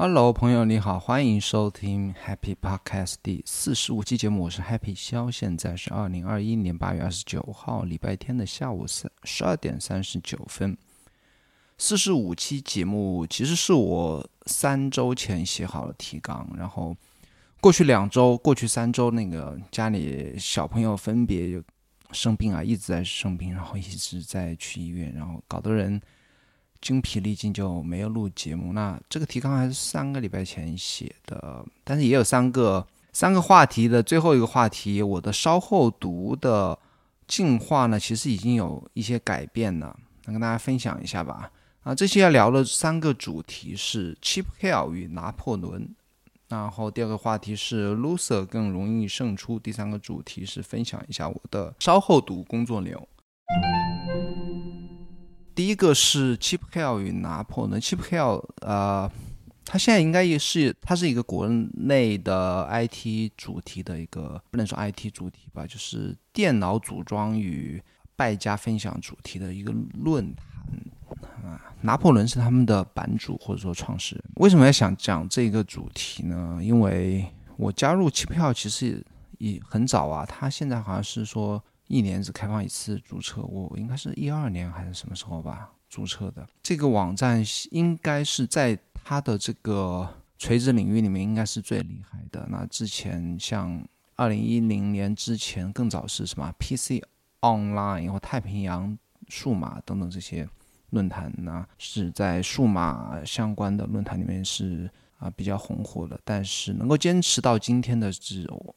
Hello，朋友你好，欢迎收听 Happy Podcast 第四十五期节目，我是 Happy 肖，现在是二零二一年八月二十九号礼拜天的下午三十二点三十九分。四十五期节目其实是我三周前写好了提纲，然后过去两周、过去三周，那个家里小朋友分别生病啊，一直在生病，然后一直在去医院，然后搞得人精疲力尽，就没有录节目。那这个提纲还是三个礼拜前写的，但是也有三个三个话题的最后一个话题，我的稍后读的进化呢，其实已经有一些改变了，能跟大家分享一下吧。啊，这期要聊的三个主题是 Chip Hill 与拿破仑，然后第二个话题是 Loser 更容易胜出，第三个主题是分享一下我的稍后读工作流。第一个是 Chip Hell 与拿破仑，Chip Hell，呃，他现在应该也是，他是一个国内的 IT 主题的一个，不能说 IT 主题吧，就是电脑组装与败家分享主题的一个论坛。啊，拿破仑是他们的版主或者说创始人。为什么要想讲这个主题呢？因为我加入 Chip Hell 其实也很早啊，他现在好像是说一年只开放一次注册，我应该是一二年还是什么时候吧注册的。这个网站应该是在它的这个垂直领域里面应该是最厉害的。那之前像二零一零年之前更早是什么 PC Online 或太平洋数码等等这些。论坛呢是在数码相关的论坛里面是啊比较红火的，但是能够坚持到今天的只有，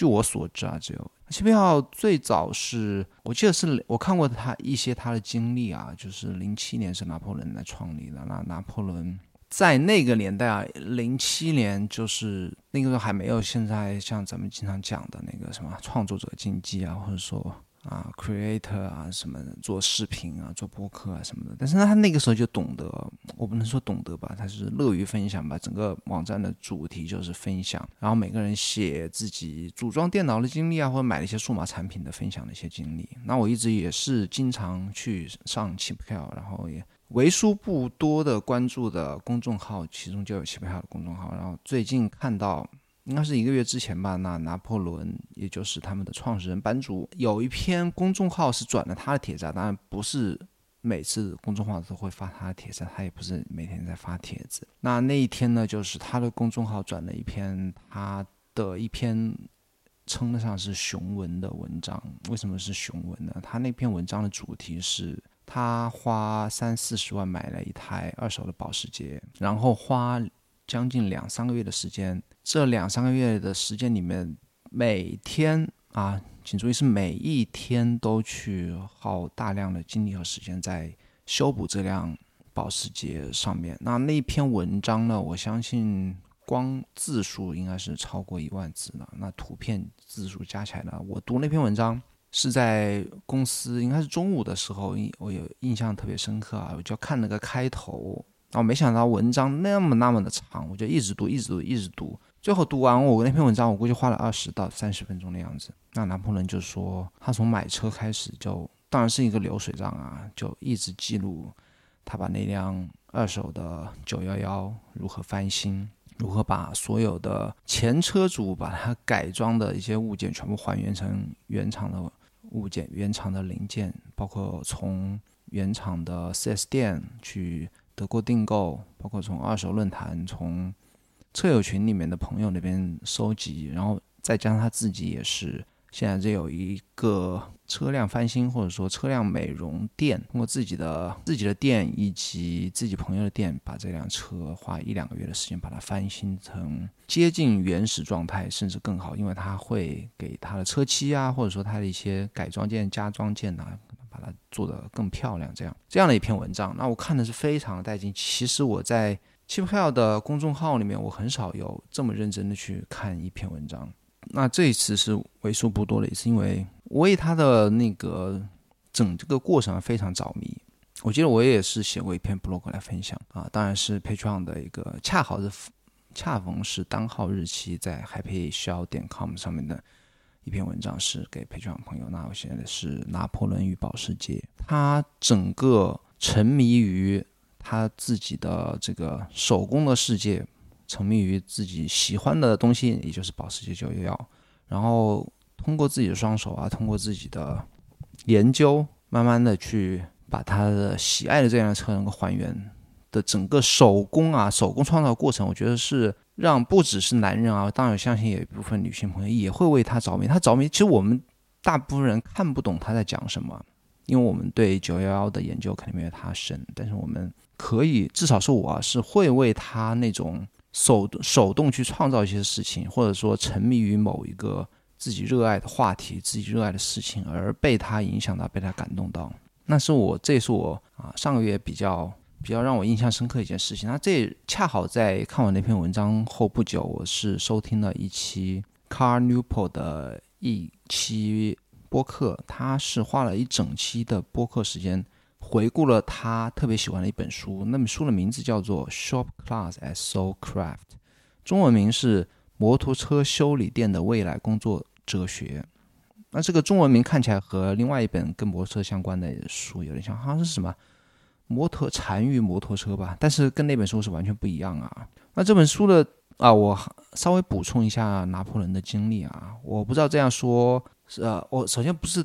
据我所知啊只有七票号最早是我记得是我看过他一些他的经历啊，就是零七年是拿破仑来创立的，那拿破仑在那个年代啊，零七年就是那个时候还没有现在像咱们经常讲的那个什么创作者经济啊，或者说。啊，creator 啊，什么做视频啊，做播客啊什么的。但是，他那个时候就懂得，我不能说懂得吧，他是乐于分享吧。整个网站的主题就是分享，然后每个人写自己组装电脑的经历啊，或者买了一些数码产品的分享的一些经历。那我一直也是经常去上起票，然后也为数不多的关注的公众号，其中就有起票的公众号。然后最近看到。应该是一个月之前吧。那拿破仑，也就是他们的创始人班主，有一篇公众号是转了他的帖子。当然不是每次公众号都会发他的帖子，他也不是每天在发帖子。那那一天呢，就是他的公众号转了一篇他的一篇称得上是雄文的文章。为什么是雄文呢？他那篇文章的主题是他花三四十万买了一台二手的保时捷，然后花将近两三个月的时间。这两三个月的时间里面，每天啊，请注意是每一天都去耗大量的精力和时间在修补这辆保时捷上面。那那篇文章呢，我相信光字数应该是超过一万字了。那图片字数加起来呢，我读那篇文章是在公司，应该是中午的时候，我有印象特别深刻啊，我就看那个开头，我没想到文章那么那么的长，我就一直读，一直读，一直读。最后读完我那篇文章，我估计花了二十到三十分钟的样子。那拿破仑就说，他从买车开始就当然是一个流水账啊，就一直记录他把那辆二手的九幺幺如何翻新，如何把所有的前车主把它改装的一些物件全部还原成原厂的物件、原厂的零件，包括从原厂的 4S 店去德国订购，包括从二手论坛从。车友群里面的朋友那边收集，然后再加上他自己也是，现在这有一个车辆翻新或者说车辆美容店，通过自己的自己的店以及自己朋友的店，把这辆车花一两个月的时间把它翻新成接近原始状态，甚至更好，因为他会给他的车漆啊，或者说他的一些改装件、加装件呐，把它做得更漂亮，这样这样的一篇文章，那我看的是非常带劲。其实我在。七票的公众号里面，我很少有这么认真的去看一篇文章。那这一次是为数不多的一次，因为我为他的那个整这个过程非常着迷。我记得我也是写过一篇 blog 来分享啊，当然是 Patreon 的一个，恰好是恰逢是单号日期在 happyshow 点 com 上面的一篇文章，是给 Patreon 朋友。那我现在是拿破仑与保时捷，他整个沉迷于。他自己的这个手工的世界，沉迷于自己喜欢的东西，也就是保时捷911，然后通过自己的双手啊，通过自己的研究，慢慢的去把他的喜爱的这辆车能够还原的整个手工啊，手工创造过程，我觉得是让不只是男人啊，当然相信有一部分女性朋友也会为他着迷。他着迷，其实我们大部分人看不懂他在讲什么，因为我们对九幺幺的研究肯定没有他深，但是我们可以，至少是我，是会为他那种。手手动去创造一些事情，或者说沉迷于某一个自己热爱的话题、自己热爱的事情，而被他影响到、被他感动到，那是我，这是我啊上个月比较比较让我印象深刻一件事情。那这恰好在看完那篇文章后不久，我是收听了一期 Car Newport 的一期播客，他是花了一整期的播客时间。回顾了他特别喜欢的一本书，那本书的名字叫做《Shop Class at Soul Craft》，中文名是《摩托车修理店的未来工作哲学》。那这个中文名看起来和另外一本跟摩托车相关的书有点像，好像是什么“摩托残余摩托车”吧？但是跟那本书是完全不一样啊。那这本书的啊，我稍微补充一下拿破仑的经历啊，我不知道这样说是，呃，我首先不是。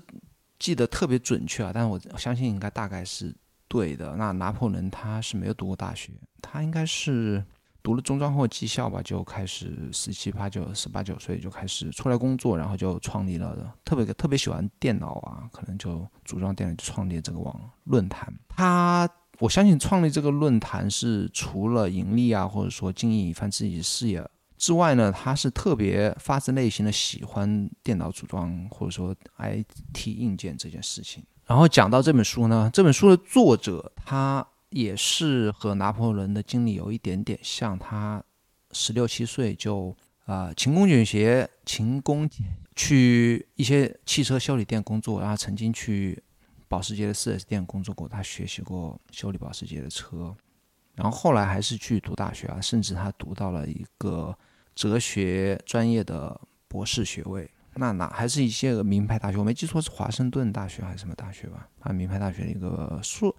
记得特别准确啊，但是我相信应该大概是对的。那拿破仑他是没有读过大学，他应该是读了中专后技校吧，就开始十七八九、十八九岁就开始出来工作，然后就创立了特别特别喜欢电脑啊，可能就组装电脑，就创立这个网论坛。他我相信创立这个论坛是除了盈利啊，或者说经营一番自己的事业。之外呢，他是特别发自内心的喜欢电脑组装或者说 IT 硬件这件事情。然后讲到这本书呢，这本书的作者他也是和拿破仑的经历有一点点像，他十六七岁就啊勤工俭学，勤工去一些汽车修理店工作，然后曾经去保时捷的 4S 店工作过，他学习过修理保时捷的车。然后后来还是去读大学啊，甚至他读到了一个哲学专业的博士学位。那哪还是一些个名牌大学，我没记错是华盛顿大学还是什么大学吧？啊，名牌大学的一个硕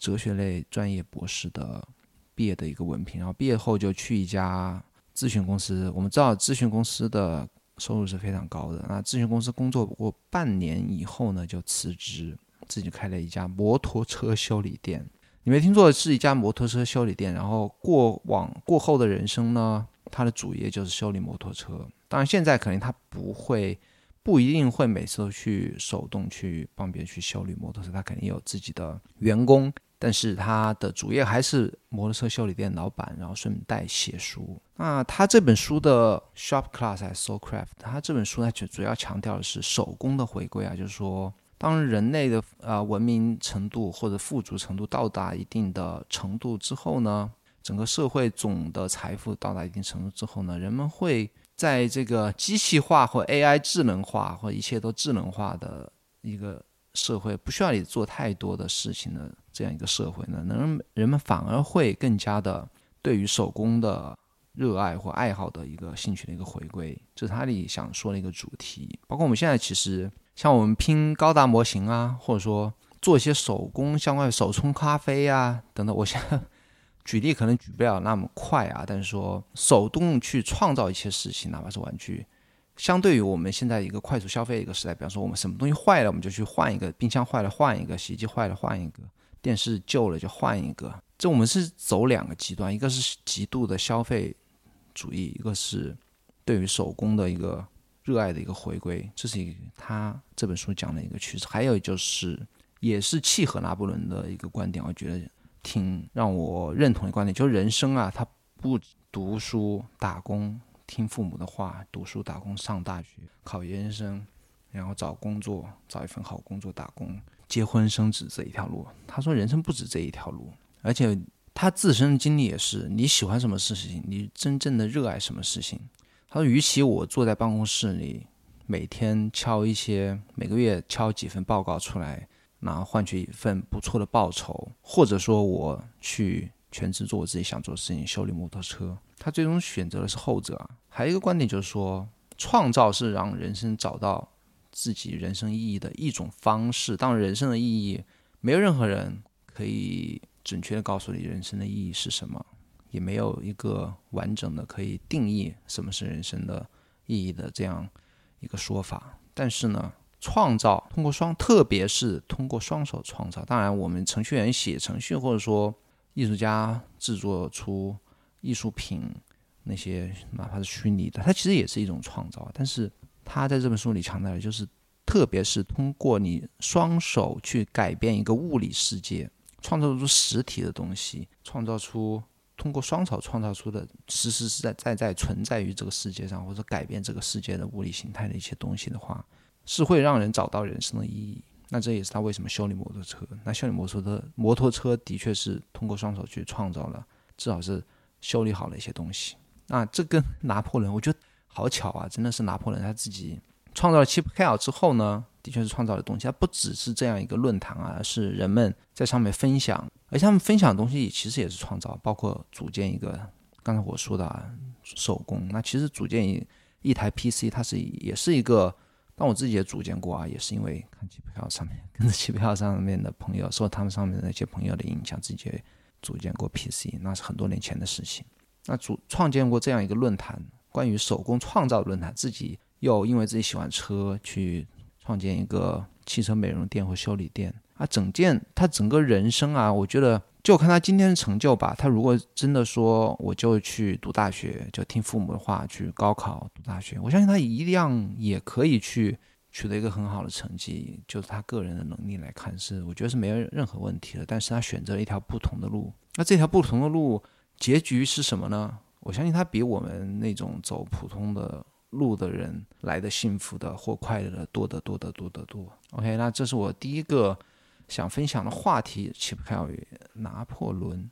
哲学类专业博士的毕业的一个文凭。然后毕业后就去一家咨询公司。我们知道咨询公司的收入是非常高的。那咨询公司工作过半年以后呢，就辞职，自己开了一家摩托车修理店。你没听错，是一家摩托车修理店。然后过往过后的人生呢，他的主业就是修理摩托车。当然，现在可能他不会，不一定会每次都去手动去帮别人去修理摩托车，他肯定有自己的员工。但是他的主业还是摩托车修理店老板，然后顺带写书。那他这本书的 Shop Class at Soul Craft，他这本书呢，就主要强调的是手工的回归啊，就是说。当人类的呃文明程度或者富足程度到达一定的程度之后呢，整个社会总的财富到达一定程度之后呢，人们会在这个机器化或 AI 智能化或一切都智能化的一个社会，不需要你做太多的事情的这样一个社会呢，能人们反而会更加的对于手工的热爱或爱好的一个兴趣的一个回归，这是他里想说的一个主题。包括我们现在其实。像我们拼高达模型啊，或者说做一些手工相关的手冲咖啡啊等等，我现在举例可能举不了那么快啊，但是说手动去创造一些事情，哪怕是玩具，相对于我们现在一个快速消费一个时代，比方说我们什么东西坏了我们就去换一个，冰箱坏了换一个，洗衣机坏了换一个，电视旧了就换一个，这我们是走两个极端，一个是极度的消费主义，一个是对于手工的一个。热爱的一个回归，这是一他这本书讲的一个趋势。还有就是，也是契合拿破仑的一个观点，我觉得挺让我认同的观点，就是人生啊，他不读书打工，听父母的话，读书打工上大学，考研究生，然后找工作，找一份好工作打工，结婚生子这一条路。他说人生不止这一条路，而且他自身的经历也是，你喜欢什么事情，你真正的热爱什么事情。他说：“与其我坐在办公室里，每天敲一些，每个月敲几份报告出来，然后换取一份不错的报酬，或者说我去全职做我自己想做的事情，修理摩托车。他最终选择的是后者。还有一个观点就是说，创造是让人生找到自己人生意义的一种方式。当人生的意义，没有任何人可以准确的告诉你人生的意义是什么。”也没有一个完整的可以定义什么是人生的意义的这样一个说法。但是呢，创造通过双，特别是通过双手创造，当然我们程序员写程序，或者说艺术家制作出艺术品，那些哪怕是虚拟的，它其实也是一种创造。但是他在这本书里强调的就是。特别是通过你双手去改变一个物理世界，创造出实体的东西，创造出通过双手创造出的实实在在在存在于这个世界上或者改变这个世界的物理形态的一些东西的话，是会让人找到人生的意义。那这也是他为什么修理摩托车。那修理摩托车，摩托车的确是通过双手去创造了，至少是修理好了一些东西。那这跟拿破仑，我觉得好巧啊，真的是拿破仑他自己。创造了 Chip h e 之后呢，的确是创造的东西。它不只是这样一个论坛啊，是人们在上面分享，而且他们分享的东西其实也是创造，包括组建一个刚才我说的啊手工。那其实组建一一台 PC，它是也是一个，但我自己也组建过啊，也是因为看 Chip h e 上面跟着 Chip h e 上面的朋友，受他们上面的那些朋友的影响，自己组建过 PC，那是很多年前的事情。那组创建过这样一个论坛，关于手工创造论坛，自己。又因为自己喜欢车，去创建一个汽车美容店或修理店啊，整件他整个人生啊，我觉得就看他今天的成就吧。他如果真的说我就去读大学，就听父母的话去高考读大学，我相信他一样也可以去取得一个很好的成绩。就是他个人的能力来看，是我觉得是没有任何问题的。但是他选择了一条不同的路，那这条不同的路结局是什么呢？我相信他比我们那种走普通的。路的人来的幸福的或快乐的多得多得多得多。OK，那这是我第一个想分享的话题，起不开于拿破仑。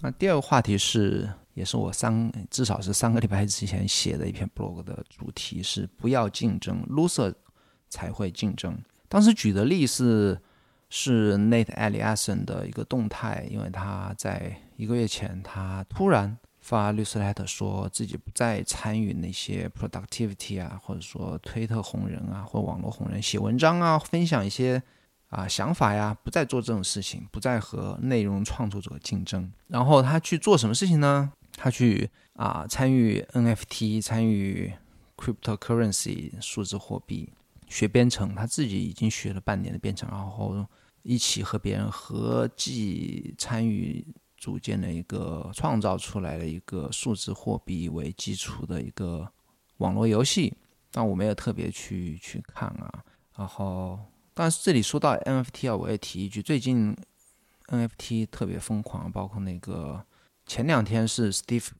那第二个话题是，也是我三至少是三个礼拜之前写的一篇 blog 的主题是不要竞争，loser 才会竞争。当时举的例子是 Nate Allison 的一个动态，因为他在一个月前他突然。发律师 letter 说自己不再参与那些 productivity 啊，或者说推特红人啊，或网络红人写文章啊，分享一些啊想法呀，不再做这种事情，不再和内容创作者竞争。然后他去做什么事情呢？他去啊参与 NFT，参与 cryptocurrency 数字货币，学编程。他自己已经学了半年的编程，然后一起和别人合计参与。组建了一个创造出来的一个数字货币为基础的一个网络游戏，但我没有特别去去看啊。然后，但是这里说到 NFT 啊，我也提一句，最近 NFT 特别疯狂，包括那个前两天是 Steve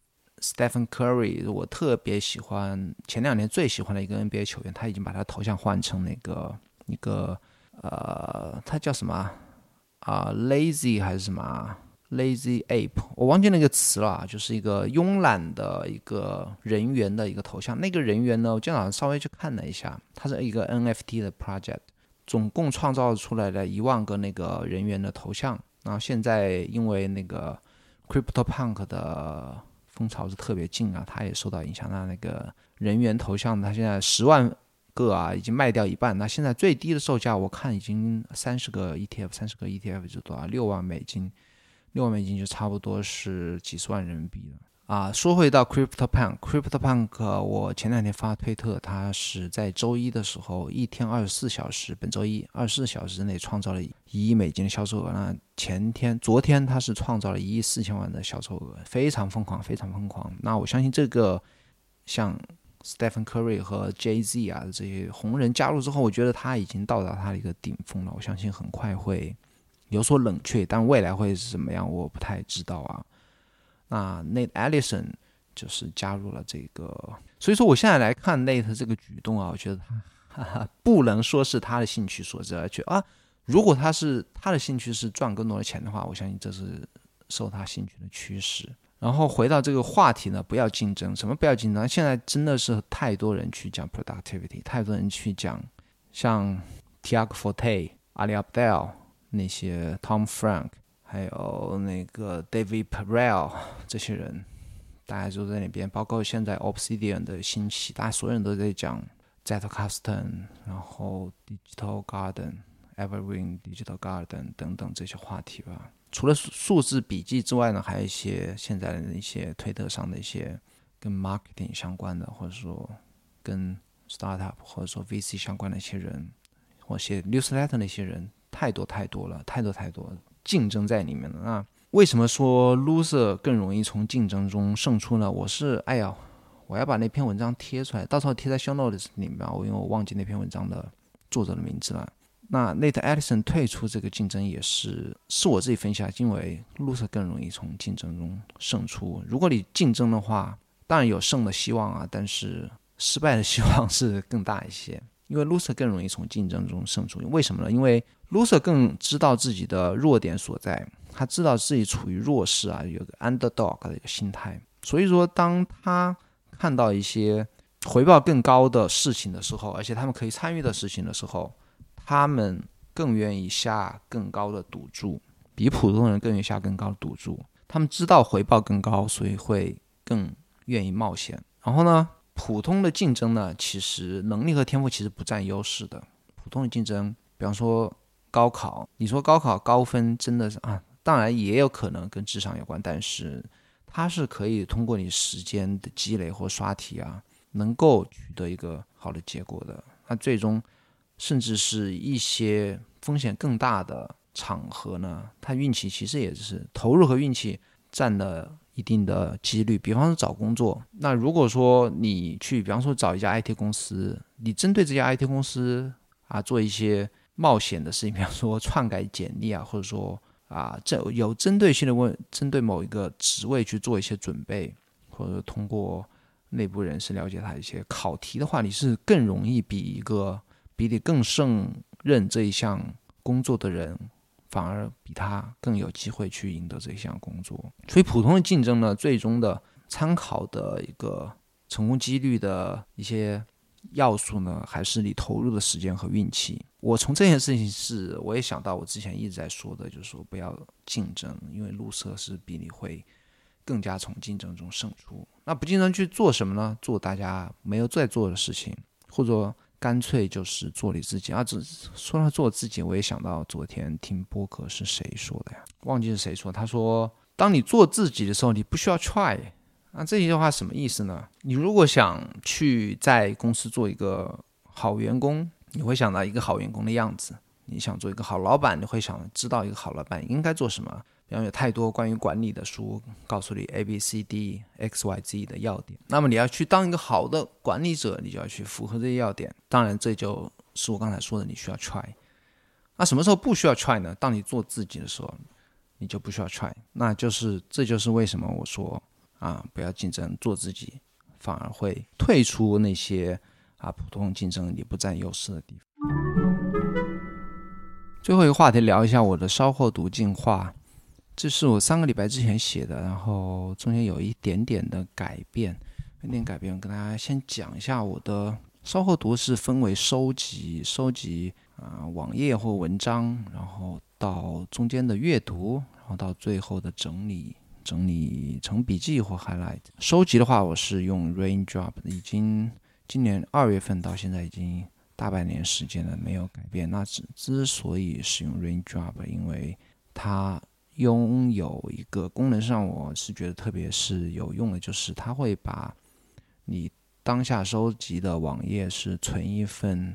Stephen Curry，我特别喜欢前两年最喜欢的一个 NBA 球员，他已经把他头像换成那个一个呃，他叫什么啊？Lazy 还是什么？Lazy ape，我忘记那个词了，就是一个慵懒的一个人猿的一个头像。那个人猿呢，我今天早上稍微去看了一下，它是一个 NFT 的 project，总共创造出来了一万个那个人猿的头像。然后现在因为那个 Crypto Punk 的风潮是特别近啊，它也受到影响。那那个人员头像，它现在十万个啊，已经卖掉一半。那现在最低的售价，我看已经三十个 ETF，三十个 ETF 就多少？六万美金。六万美金就差不多是几十万人民币了啊！说回到 Crypto Punk，Crypto Punk，我前两天发推特，他是在周一的时候一天二十四小时，本周一二十四小时之内创造了一亿美金的销售额。那前天、昨天他是创造了一亿四千万的销售额，非常疯狂，非常疯狂。那我相信这个像 Stephen Curry 和 Jay Z 啊这些红人加入之后，我觉得他已经到达他的一个顶峰了。我相信很快会。有所冷却，但未来会是怎么样，我不太知道啊。那 Nate Allison 就是加入了这个，所以说我现在来看 Nate 这个举动啊，我觉得他不能说是他的兴趣所致，而且啊，如果他是他的兴趣是赚更多的钱的话，我相信这是受他兴趣的驱使。然后回到这个话题呢，不要竞争，什么不要竞争？现在真的是太多人去讲 productivity，太多人去讲像 Tiago Forte、Ali Abdel。那些 Tom Frank，还有那个 David Perel 这些人，大家都在那边。包括现在 Obsidian 的兴起，大家所有人都在讲 Zetcustom，然后 Digital Garden、Evergreen Digital Garden 等等这些话题吧。除了数字笔记之外呢，还有一些现在的一些推特上的一些跟 marketing 相关的，或者说跟 startup 或者说 VC 相关的一些人，或写 newsletter 那些人，太多太多了，太多太多了竞争在里面了。那为什么说 loser 更容易从竞争中胜出呢？我是哎呀，我要把那篇文章贴出来，到时候贴在 show notes 里面，我因为我忘记那篇文章的作者的名字了。那 Nate Edison 退出这个竞争也是是我自己分析，因为 loser 更容易从竞争中胜出。如果你竞争的话，当然有胜的希望啊，但是失败的希望是更大一些，因为 loser 更容易从竞争中胜出。为什么呢？因为 loser 更知道自己的弱点所在，他知道自己处于弱势啊，有个 underdog 的一个心态。所以说，当他看到一些回报更高的事情的时候，而且他们可以参与的事情的时候，他们更愿意下更高的赌注，比普通人更愿意下更高的赌注。他们知道回报更高，所以会更愿意冒险。然后呢，普通的竞争呢，其实能力和天赋其实不占优势的。普通的竞争，比方说高考，你说高考高分真的是啊，当然也有可能跟智商有关，但是它是可以通过你时间的积累或刷题啊，能够取得一个好的结果的。那最终。甚至是一些风险更大的场合呢，它运气其实也是投入和运气占了一定的几率。比方说找工作，那如果说你去，比方说找一家 IT 公司，你针对这家 IT 公司啊做一些冒险的事情，比方说篡改简历啊，或者说啊这有针对性的问，针对某一个职位去做一些准备，或者通过内部人士了解他一些考题的话，你是更容易比一个。比你更胜任这一项工作的人，反而比他更有机会去赢得这项工作。所以，普通的竞争呢，最终的参考的一个成功几率的一些要素呢，还是你投入的时间和运气。我从这件事情是，我也想到我之前一直在说的，就是说不要竞争，因为路色是比你会更加从竞争中胜出。那不竞争去做什么呢？做大家没有在做的事情，或者。干脆就是做你自己啊！只说到做自己，我也想到昨天听播客是谁说的呀？忘记是谁说。他说：“当你做自己的时候，你不需要 try。”那这句话什么意思呢？你如果想去在公司做一个好员工，你会想到一个好员工的样子；你想做一个好老板，你会想知道一个好老板应该做什么。比方有太多关于管理的书，告诉你 A B C D X Y Z 的要点。那么你要去当一个好的管理者，你就要去符合这些要点。当然，这就是我刚才说的，你需要 try。那什么时候不需要 try 呢？当你做自己的时候，你就不需要 try。那就是这就是为什么我说啊，不要竞争，做自己，反而会退出那些啊普通竞争你不占优势的地方。最后一个话题，聊一下我的稍后读进化。这是我三个礼拜之前写的，然后中间有一点点的改变，有点改变。我跟大家先讲一下我的稍后读是分为收集、收集啊网页或文章，然后到中间的阅读，然后到最后的整理，整理成笔记或 highlight。收集的话，我是用 Raindrop，已经今年二月份到现在已经大半年时间了，没有改变。那之之所以使用 Raindrop，因为它拥有一个功能上，我是觉得特别是有用的，就是它会把你当下收集的网页是存一份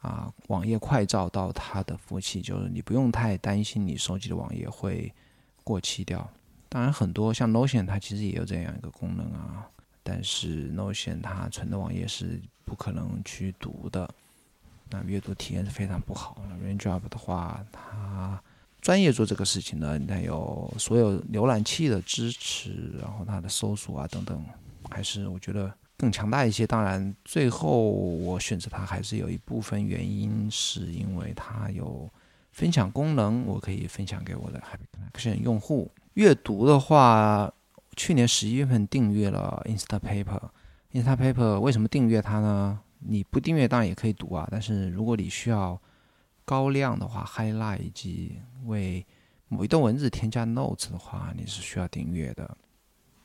啊网页快照到它的服务器，就是你不用太担心你收集的网页会过期掉。当然，很多像 Notion 它其实也有这样一个功能啊，但是 Notion 它存的网页是不可能去读的，那阅读体验是非常不好。Raindrop 的话，它专业做这个事情的，它有所有浏览器的支持，然后它的搜索啊等等，还是我觉得更强大一些。当然，最后我选择它还是有一部分原因，是因为它有分享功能，我可以分享给我的 Happy Connection 用户。阅读的话，去年十一月份订阅了 Instapaper。Instapaper 为什么订阅它呢？你不订阅当然也可以读啊，但是如果你需要。高亮的话，highlight 以及为某一段文字添加 notes 的话，你是需要订阅的。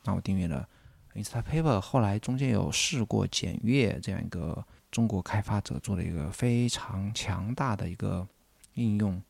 那我订阅了 Instapaper，后来中间有试过简阅这样一个中国开发者做的一个非常强大的一个应用，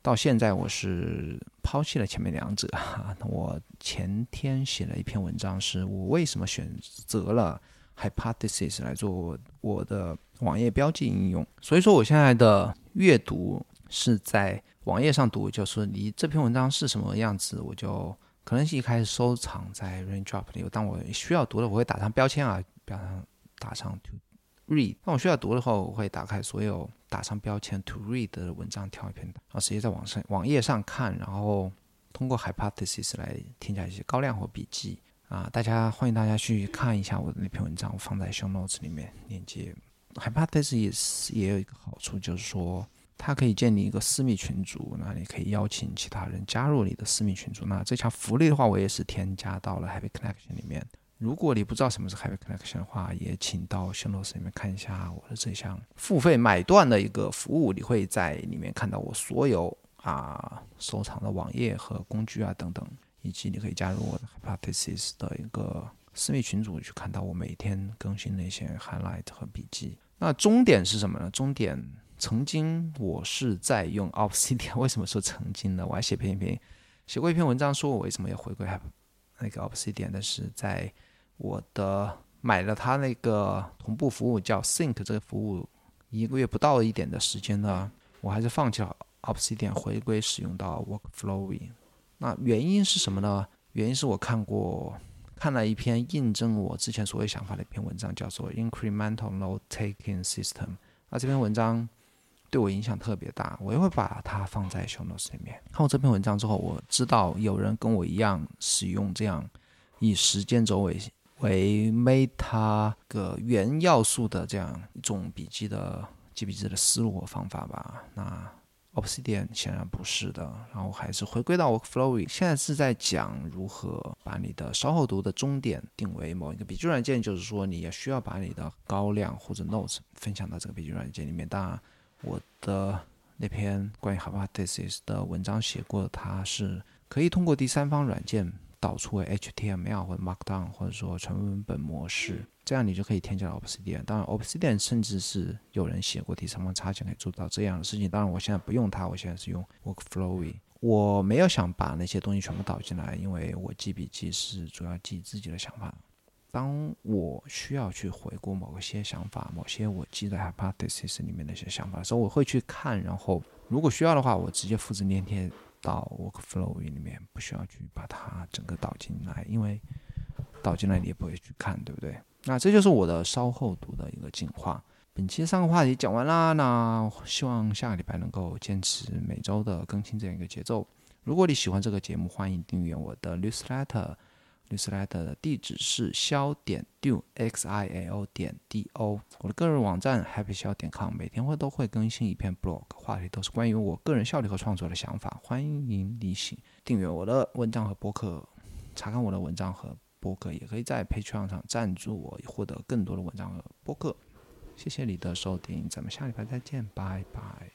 到现在我是抛弃了前面两者。我前天写了一篇文章，是我为什么选择了 Hypothesis 来做我的网页标记应用。所以说，我现在的阅读是在网页上读，就是你这篇文章是什么样子，我就可能是一开始收藏在 Raindrop 里。当我需要读的，我会打上标签啊，标上打上 To Read。当我需要读的话，我会打开所有打上标签 To Read 的文章，挑一篇，然后直接在网上网页上看，然后通过 Hypothesis 来添加一些高亮或笔记。啊，大家欢迎大家去看一下我的那篇文章，我放在 show notes 里面链接。Hypothesis 也有一个好处，就是说它可以建立一个私密群组，那你可以邀请其他人加入你的私密群组。那这项福利的话，我也是添加到了 Happy Connection 里面。如果你不知道什么是 Happy Connection 的话，也请到 show notes 里面看一下我的这项付费买断的一个服务，你会在里面看到我所有啊收藏的网页和工具啊等等。以及你可以加入我的 Hypothesis 的一个私密群组，去看到我每天更新的一些 highlight 和笔记。那终点是什么呢？终点曾经我是在用 Obsidian，为什么说曾经呢？我还写篇一篇，写过一篇文章，说我为什么要回归那个 Obsidian。但是在我的买了它那个同步服务叫 Sync 这个服务一个月不到一点的时间呢，我还是放弃了 Obsidian，回归使用到 Workflowy。那原因是什么呢？原因是我看过看了一篇印证我之前所有想法的一篇文章，叫做 Incremental Note Taking System。那这篇文章对我影响特别大，我也会把它放在 show notes 里面。看过这篇文章之后，我知道有人跟我一样使用这样以时间轴为为 meta 个原要素的这样一种笔记的记笔记的思路和方法吧。那 Obsidian 显然不是的，然后还是回归到 Workflowy。现在是在讲如何把你的稍后读的终点定为某一个笔记软件，就是说你也需要把你的高亮或者 Notes 分享到这个笔记软件里面。当然，我的那篇关于 Hypothesis 的文章写过，它是可以通过第三方软件。导出为 HTML 或者 Markdown，或者说纯文本模式，这样你就可以添加 Obsidian。当然，Obsidian 甚至是有人写过第三方插件可以做到这样的事情。当然，我现在不用它，我现在是用 Workflowy。我没有想把那些东西全部导进来，因为我记笔记是主要记自己的想法。当我需要去回顾某些想法、某些我记在 Hypothesis 里面的一些想法的时候，我会去看，然后如果需要的话，我直接复制粘贴。到 Workflow 里面不需要去把它整个导进来，因为导进来你也不会去看，对不对？那这就是我的稍后读的一个进化。本期三个话题讲完啦，那希望下个礼拜能够坚持每周的更新这样一个节奏。如果你喜欢这个节目，欢迎订阅我的 Newsletter。律师莱德的地址是肖点 do x i l 点 d o，我的个人网站 happy 肖点 com，每天会都会更新一篇 blog，话题都是关于我个人效率和创作的想法，欢迎你行订阅我的文章和博客，查看我的文章和博客，也可以在 Patreon 上赞助我，获得更多的文章和博客。谢谢你的收听，咱们下礼拜再见，拜拜。